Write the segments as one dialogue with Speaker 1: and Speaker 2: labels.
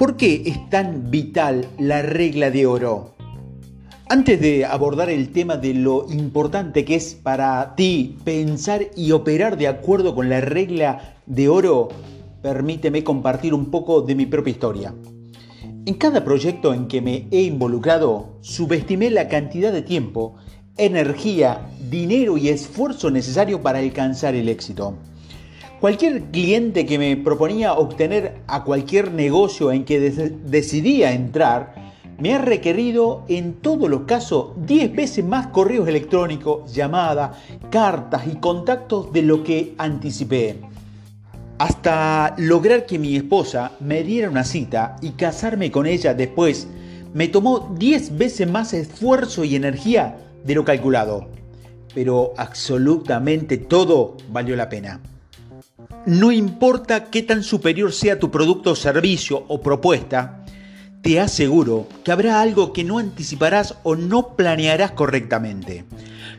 Speaker 1: ¿Por qué es tan vital la regla de oro? Antes de abordar el tema de lo importante que es para ti pensar y operar de acuerdo con la regla de oro, permíteme compartir un poco de mi propia historia. En cada proyecto en que me he involucrado, subestimé la cantidad de tiempo, energía, dinero y esfuerzo necesario para alcanzar el éxito. Cualquier cliente que me proponía obtener a cualquier negocio en que decidía entrar, me ha requerido en todos los casos 10 veces más correos electrónicos, llamadas, cartas y contactos de lo que anticipé. Hasta lograr que mi esposa me diera una cita y casarme con ella después, me tomó 10 veces más esfuerzo y energía de lo calculado. Pero absolutamente todo valió la pena. No importa qué tan superior sea tu producto, servicio o propuesta, te aseguro que habrá algo que no anticiparás o no planearás correctamente.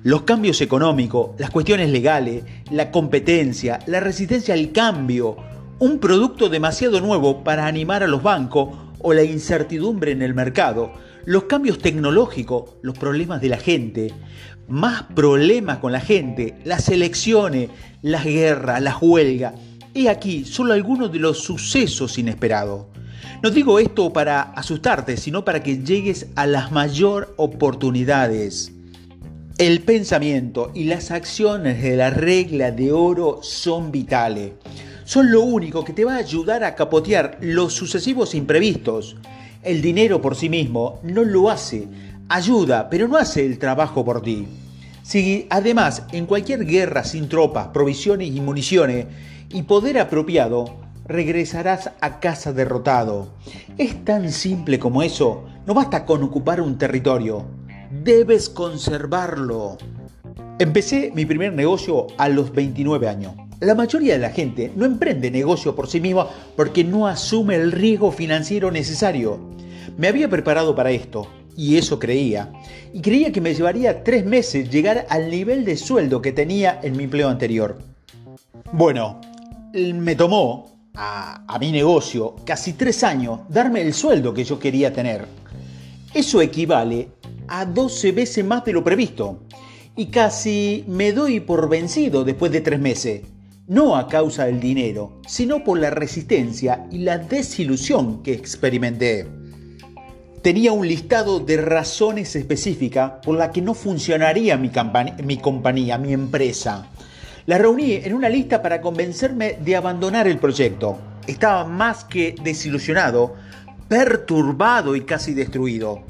Speaker 1: Los cambios económicos, las cuestiones legales, la competencia, la resistencia al cambio, un producto demasiado nuevo para animar a los bancos o la incertidumbre en el mercado, los cambios tecnológicos, los problemas de la gente, más problemas con la gente, las elecciones, las guerras, las huelgas. He aquí solo algunos de los sucesos inesperados. No digo esto para asustarte, sino para que llegues a las mayor oportunidades. El pensamiento y las acciones de la regla de oro son vitales. Son lo único que te va a ayudar a capotear los sucesivos imprevistos. El dinero por sí mismo no lo hace, ayuda, pero no hace el trabajo por ti. Si además en cualquier guerra sin tropas, provisiones y municiones y poder apropiado, regresarás a casa derrotado. Es tan simple como eso. No basta con ocupar un territorio. Debes conservarlo. Empecé mi primer negocio a los 29 años. La mayoría de la gente no emprende negocio por sí misma porque no asume el riesgo financiero necesario. Me había preparado para esto, y eso creía. Y creía que me llevaría tres meses llegar al nivel de sueldo que tenía en mi empleo anterior. Bueno, me tomó a, a, mi negocio casi tres años darme el sueldo que yo quería tener. Eso equivale a 12 veces más de lo previsto. Y casi me doy por vencido después de tres meses. No a causa del dinero, sino por la resistencia y la desilusión que experimenté. Tenía un listado de razones específicas por las que no funcionaría mi, mi compañía, mi empresa. La reuní en una lista para convencerme de abandonar el proyecto. Estaba más que desilusionado, perturbado y casi destruido.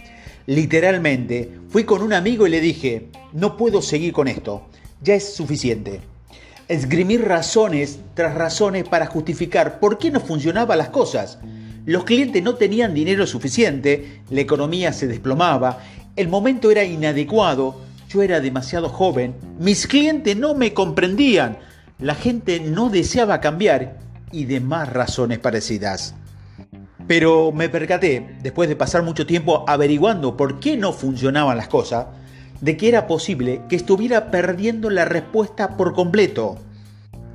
Speaker 1: Literalmente, fui con un amigo y le dije, no puedo seguir con esto, ya es suficiente. Esgrimir razones tras razones para justificar por qué no funcionaban las cosas. Los clientes no tenían dinero suficiente, la economía se desplomaba, el momento era inadecuado, yo era demasiado joven, mis clientes no me comprendían, la gente no deseaba cambiar y demás razones parecidas. Pero me percaté, después de pasar mucho tiempo averiguando por qué no funcionaban las cosas, de que era posible que estuviera perdiendo la respuesta por completo.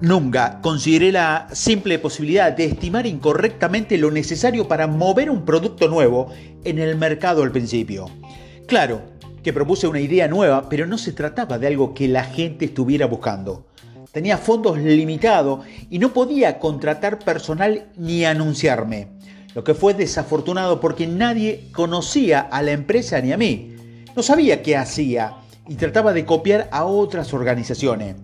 Speaker 1: Nunca consideré la simple posibilidad de estimar incorrectamente lo necesario para mover un producto nuevo en el mercado al principio. Claro que propuse una idea nueva, pero no se trataba de algo que la gente estuviera buscando. Tenía fondos limitados y no podía contratar personal ni anunciarme, lo que fue desafortunado porque nadie conocía a la empresa ni a mí. No sabía qué hacía y trataba de copiar a otras organizaciones.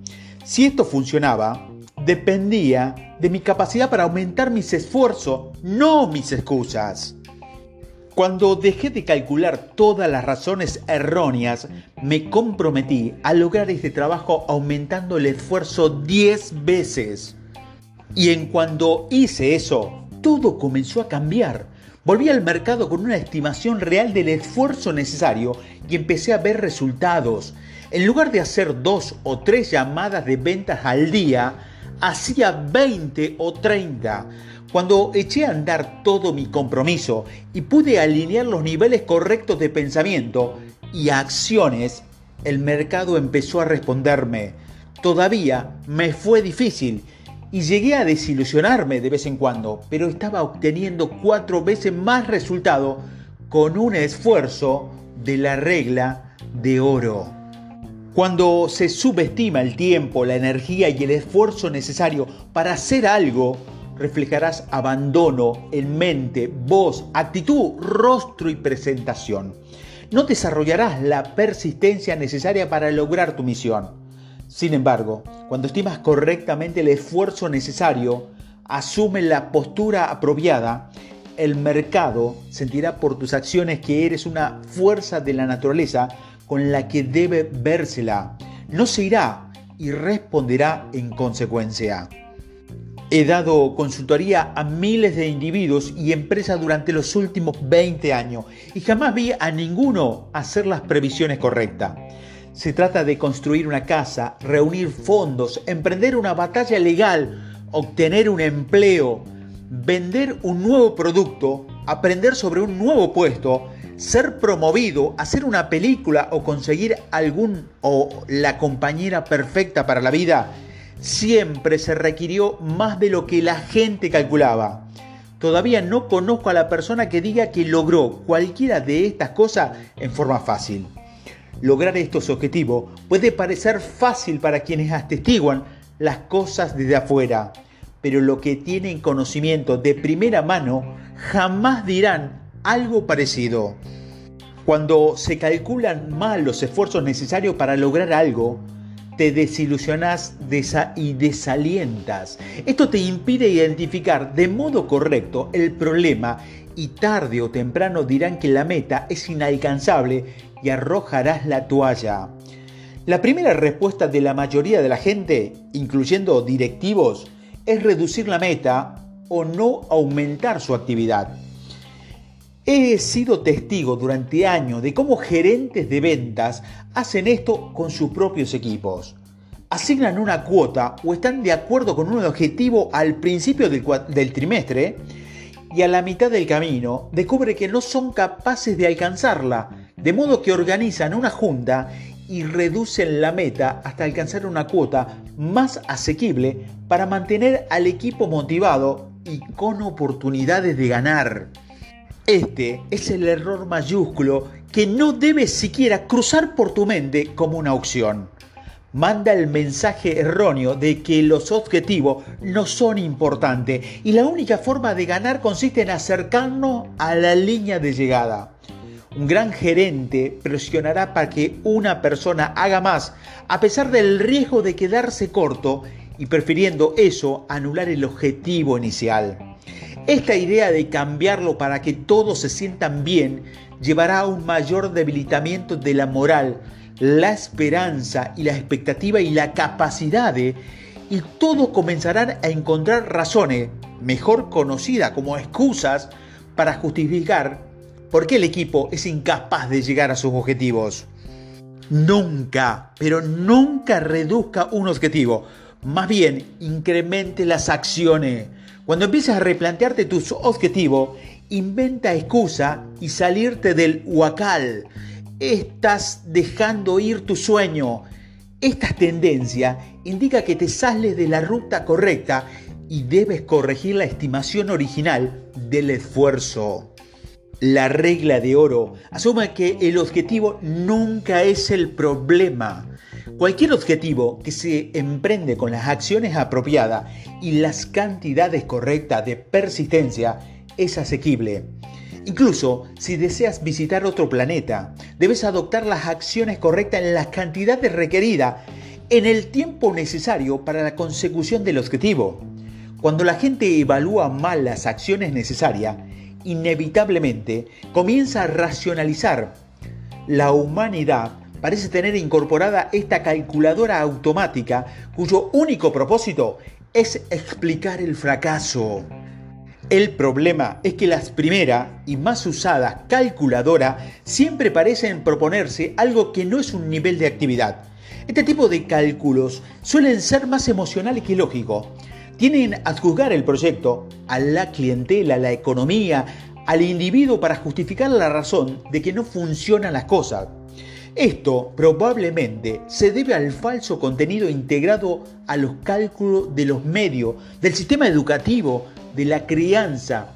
Speaker 1: Si esto funcionaba, dependía de mi capacidad para aumentar mis esfuerzos, no mis excusas. Cuando dejé de calcular todas las razones erróneas, me comprometí a lograr este trabajo aumentando el esfuerzo 10 veces. Y en cuando hice eso, todo comenzó a cambiar. Volví al mercado con una estimación real del esfuerzo necesario y empecé a ver resultados. En lugar de hacer dos o tres llamadas de ventas al día, hacía 20 o 30. Cuando eché a andar todo mi compromiso y pude alinear los niveles correctos de pensamiento y acciones, el mercado empezó a responderme. Todavía me fue difícil y llegué a desilusionarme de vez en cuando, pero estaba obteniendo cuatro veces más resultado con un esfuerzo de la regla de oro. Cuando se subestima el tiempo, la energía y el esfuerzo necesario para hacer algo, reflejarás abandono en mente, voz, actitud, rostro y presentación. No desarrollarás la persistencia necesaria para lograr tu misión. Sin embargo, cuando estimas correctamente el esfuerzo necesario, asume la postura apropiada, el mercado sentirá por tus acciones que eres una fuerza de la naturaleza con la que debe vérsela. No se irá y responderá en consecuencia. He dado consultoría a miles de individuos y empresas durante los últimos 20 años y jamás vi a ninguno hacer las previsiones correctas. Se trata de construir una casa, reunir fondos, emprender una batalla legal, obtener un empleo, vender un nuevo producto, aprender sobre un nuevo puesto, ser promovido, hacer una película o conseguir algún o la compañera perfecta para la vida, siempre se requirió más de lo que la gente calculaba. Todavía no conozco a la persona que diga que logró cualquiera de estas cosas en forma fácil. Lograr estos objetivos puede parecer fácil para quienes atestiguan las cosas desde afuera, pero lo que tienen conocimiento de primera mano jamás dirán algo parecido. Cuando se calculan mal los esfuerzos necesarios para lograr algo, te desilusionas y desalientas. Esto te impide identificar de modo correcto el problema y tarde o temprano dirán que la meta es inalcanzable y arrojarás la toalla. La primera respuesta de la mayoría de la gente, incluyendo directivos, es reducir la meta o no aumentar su actividad. He sido testigo durante años de cómo gerentes de ventas hacen esto con sus propios equipos. Asignan una cuota o están de acuerdo con un objetivo al principio del, del trimestre y a la mitad del camino descubre que no son capaces de alcanzarla, de modo que organizan una junta y reducen la meta hasta alcanzar una cuota más asequible para mantener al equipo motivado y con oportunidades de ganar. Este es el error mayúsculo que no debes siquiera cruzar por tu mente como una opción manda el mensaje erróneo de que los objetivos no son importantes y la única forma de ganar consiste en acercarnos a la línea de llegada. Un gran gerente presionará para que una persona haga más a pesar del riesgo de quedarse corto y prefiriendo eso anular el objetivo inicial. Esta idea de cambiarlo para que todos se sientan bien llevará a un mayor debilitamiento de la moral la esperanza y la expectativa y la capacidad de, y todos comenzarán a encontrar razones, mejor conocidas como excusas, para justificar por qué el equipo es incapaz de llegar a sus objetivos. Nunca, pero nunca reduzca un objetivo. Más bien, incremente las acciones. Cuando empieces a replantearte tus objetivos, inventa excusa y salirte del huacal estás dejando ir tu sueño. Esta tendencia indica que te sales de la ruta correcta y debes corregir la estimación original del esfuerzo. La regla de oro asume que el objetivo nunca es el problema. Cualquier objetivo que se emprende con las acciones apropiadas y las cantidades correctas de persistencia es asequible. Incluso si deseas visitar otro planeta, debes adoptar las acciones correctas en las cantidades requeridas en el tiempo necesario para la consecución del objetivo. Cuando la gente evalúa mal las acciones necesarias, inevitablemente comienza a racionalizar. La humanidad parece tener incorporada esta calculadora automática cuyo único propósito es explicar el fracaso. El problema es que las primeras y más usadas calculadoras siempre parecen proponerse algo que no es un nivel de actividad. Este tipo de cálculos suelen ser más emocionales que lógicos. Tienen a juzgar el proyecto, a la clientela, a la economía, al individuo para justificar la razón de que no funcionan las cosas. Esto probablemente se debe al falso contenido integrado a los cálculos de los medios, del sistema educativo, de la crianza.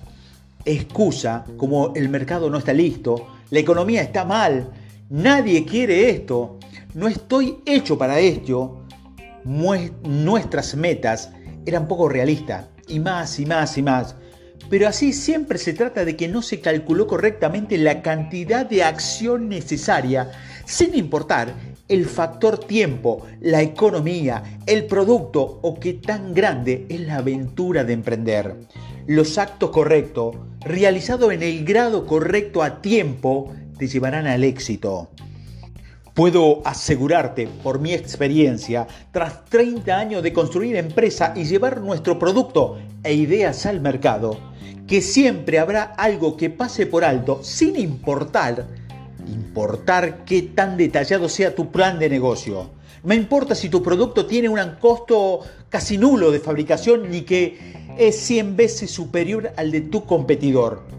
Speaker 1: Excusa como el mercado no está listo, la economía está mal, nadie quiere esto, no estoy hecho para esto. Nuestras metas eran poco realistas y más y más y más. Pero así siempre se trata de que no se calculó correctamente la cantidad de acción necesaria, sin importar el factor tiempo, la economía, el producto o qué tan grande es la aventura de emprender. Los actos correctos, realizados en el grado correcto a tiempo, te llevarán al éxito. Puedo asegurarte, por mi experiencia, tras 30 años de construir empresa y llevar nuestro producto e ideas al mercado, que siempre habrá algo que pase por alto sin importar, importar qué tan detallado sea tu plan de negocio. No importa si tu producto tiene un costo casi nulo de fabricación ni que es 100 veces superior al de tu competidor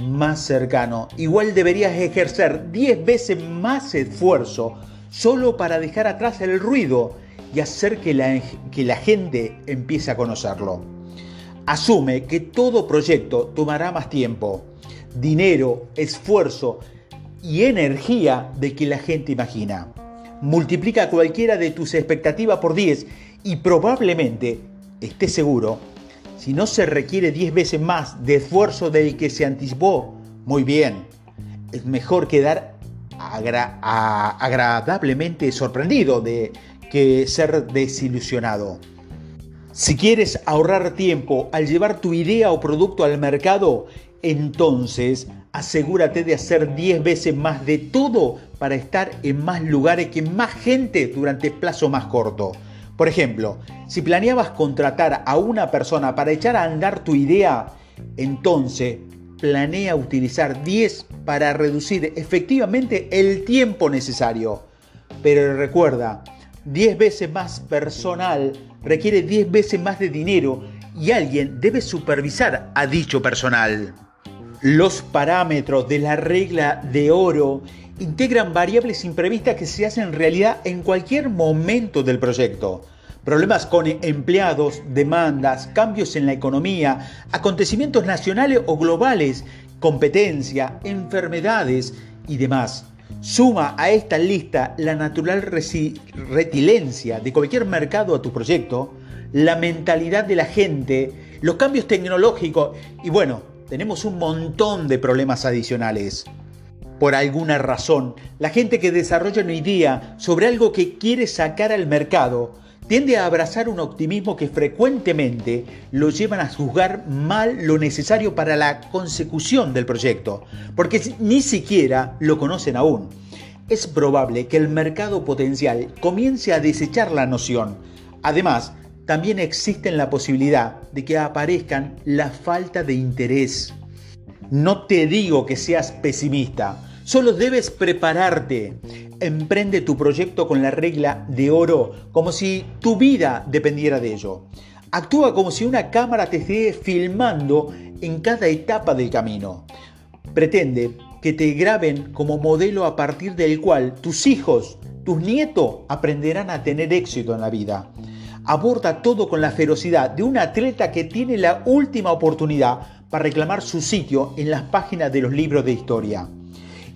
Speaker 1: más cercano. Igual deberías ejercer 10 veces más esfuerzo solo para dejar atrás el ruido y hacer que la, que la gente empiece a conocerlo. Asume que todo proyecto tomará más tiempo, dinero, esfuerzo y energía de que la gente imagina. Multiplica cualquiera de tus expectativas por 10 y probablemente, estés seguro, si no se requiere 10 veces más de esfuerzo del que se anticipó, muy bien. Es mejor quedar agradablemente sorprendido de que ser desilusionado. Si quieres ahorrar tiempo al llevar tu idea o producto al mercado, entonces asegúrate de hacer 10 veces más de todo para estar en más lugares que más gente durante plazo más corto. Por ejemplo, si planeabas contratar a una persona para echar a andar tu idea, entonces planea utilizar 10 para reducir efectivamente el tiempo necesario. Pero recuerda, 10 veces más personal requiere 10 veces más de dinero y alguien debe supervisar a dicho personal. Los parámetros de la regla de oro integran variables imprevistas que se hacen realidad en cualquier momento del proyecto. Problemas con empleados, demandas, cambios en la economía, acontecimientos nacionales o globales, competencia, enfermedades y demás. Suma a esta lista la natural retilencia de cualquier mercado a tu proyecto, la mentalidad de la gente, los cambios tecnológicos y bueno, tenemos un montón de problemas adicionales. Por alguna razón, la gente que desarrolla una idea sobre algo que quiere sacar al mercado tiende a abrazar un optimismo que frecuentemente lo llevan a juzgar mal lo necesario para la consecución del proyecto, porque ni siquiera lo conocen aún. Es probable que el mercado potencial comience a desechar la noción. Además, también existe la posibilidad de que aparezcan la falta de interés. No te digo que seas pesimista, solo debes prepararte. Emprende tu proyecto con la regla de oro, como si tu vida dependiera de ello. Actúa como si una cámara te esté filmando en cada etapa del camino. Pretende que te graben como modelo a partir del cual tus hijos, tus nietos aprenderán a tener éxito en la vida. Aborda todo con la ferocidad de un atleta que tiene la última oportunidad para reclamar su sitio en las páginas de los libros de historia.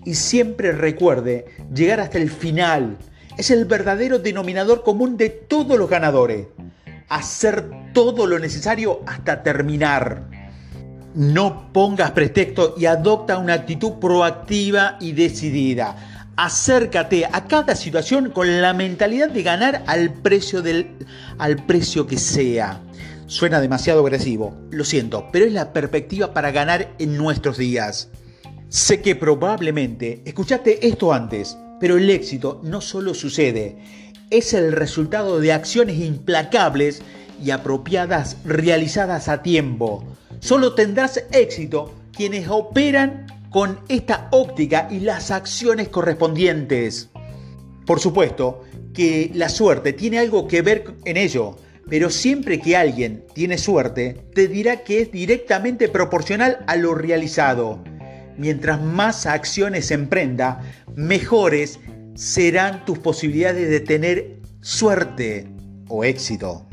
Speaker 1: Y siempre recuerde llegar hasta el final. Es el verdadero denominador común de todos los ganadores. Hacer todo lo necesario hasta terminar. No pongas pretexto y adopta una actitud proactiva y decidida. Acércate a cada situación con la mentalidad de ganar al precio, del, al precio que sea. Suena demasiado agresivo, lo siento, pero es la perspectiva para ganar en nuestros días. Sé que probablemente escuchaste esto antes, pero el éxito no solo sucede, es el resultado de acciones implacables y apropiadas realizadas a tiempo. Solo tendrás éxito quienes operan con esta óptica y las acciones correspondientes. Por supuesto que la suerte tiene algo que ver en ello pero siempre que alguien tiene suerte, te dirá que es directamente proporcional a lo realizado. Mientras más acciones emprenda, mejores serán tus posibilidades de tener suerte o éxito.